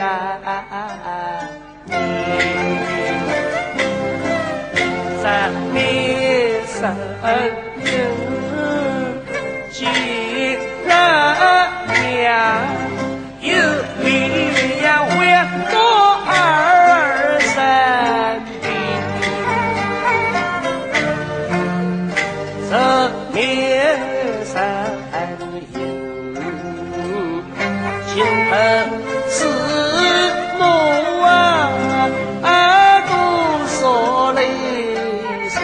ah 恨师母啊不说咱心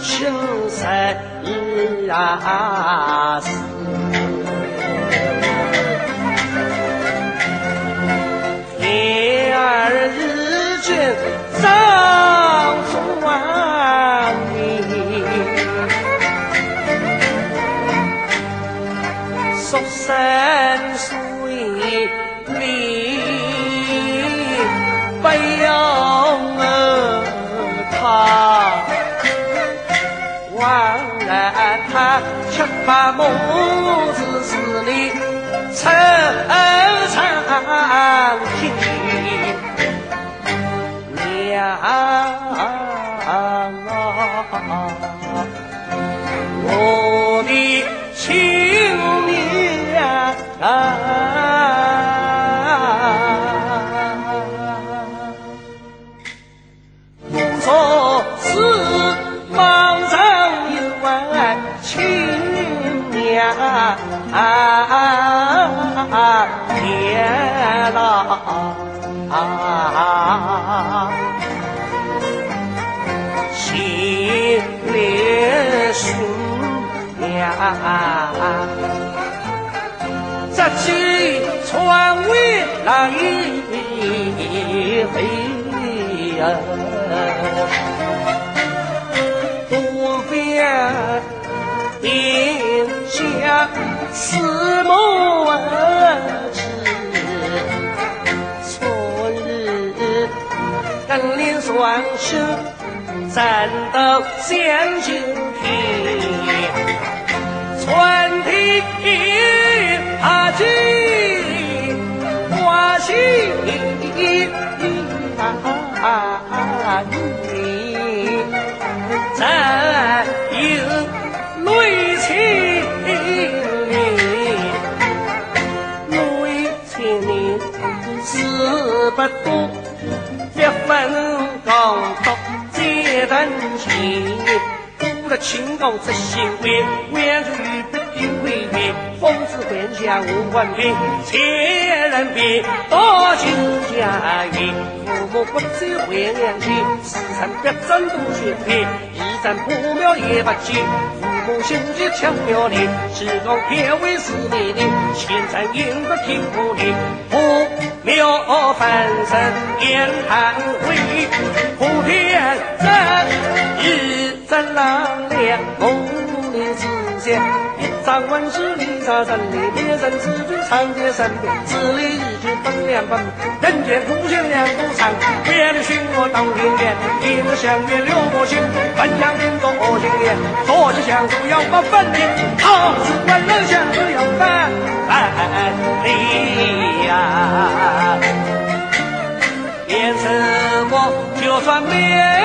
心疼。啊！天儿日渐早转明，说声子是你成长情，娘啊，呀，这几窗外那一回呀，多边。定下四母儿子，春日更领双手战斗相救平，春天阿姐花心啊你再有。泪千年，泪千年，事不多，一分光夺再等钱。多了清高之心为，万如玉不丢回面，风姿幻想无关边，千人别，多情家园，父母不在回娘家，时辰别争多血片，一盏破庙也不见，父母心急抢庙里，时光变为是美丽，千山迎不听不离，破庙翻身言叹回，一张万事里沙山里，别人自居长街山边，这里日久分两半，人间苦险两不长，别的寻我到天边，一日相约六个星，分享心中我心念，说起相处要把分明，好事万人相处要分离呀，别什么就算灭。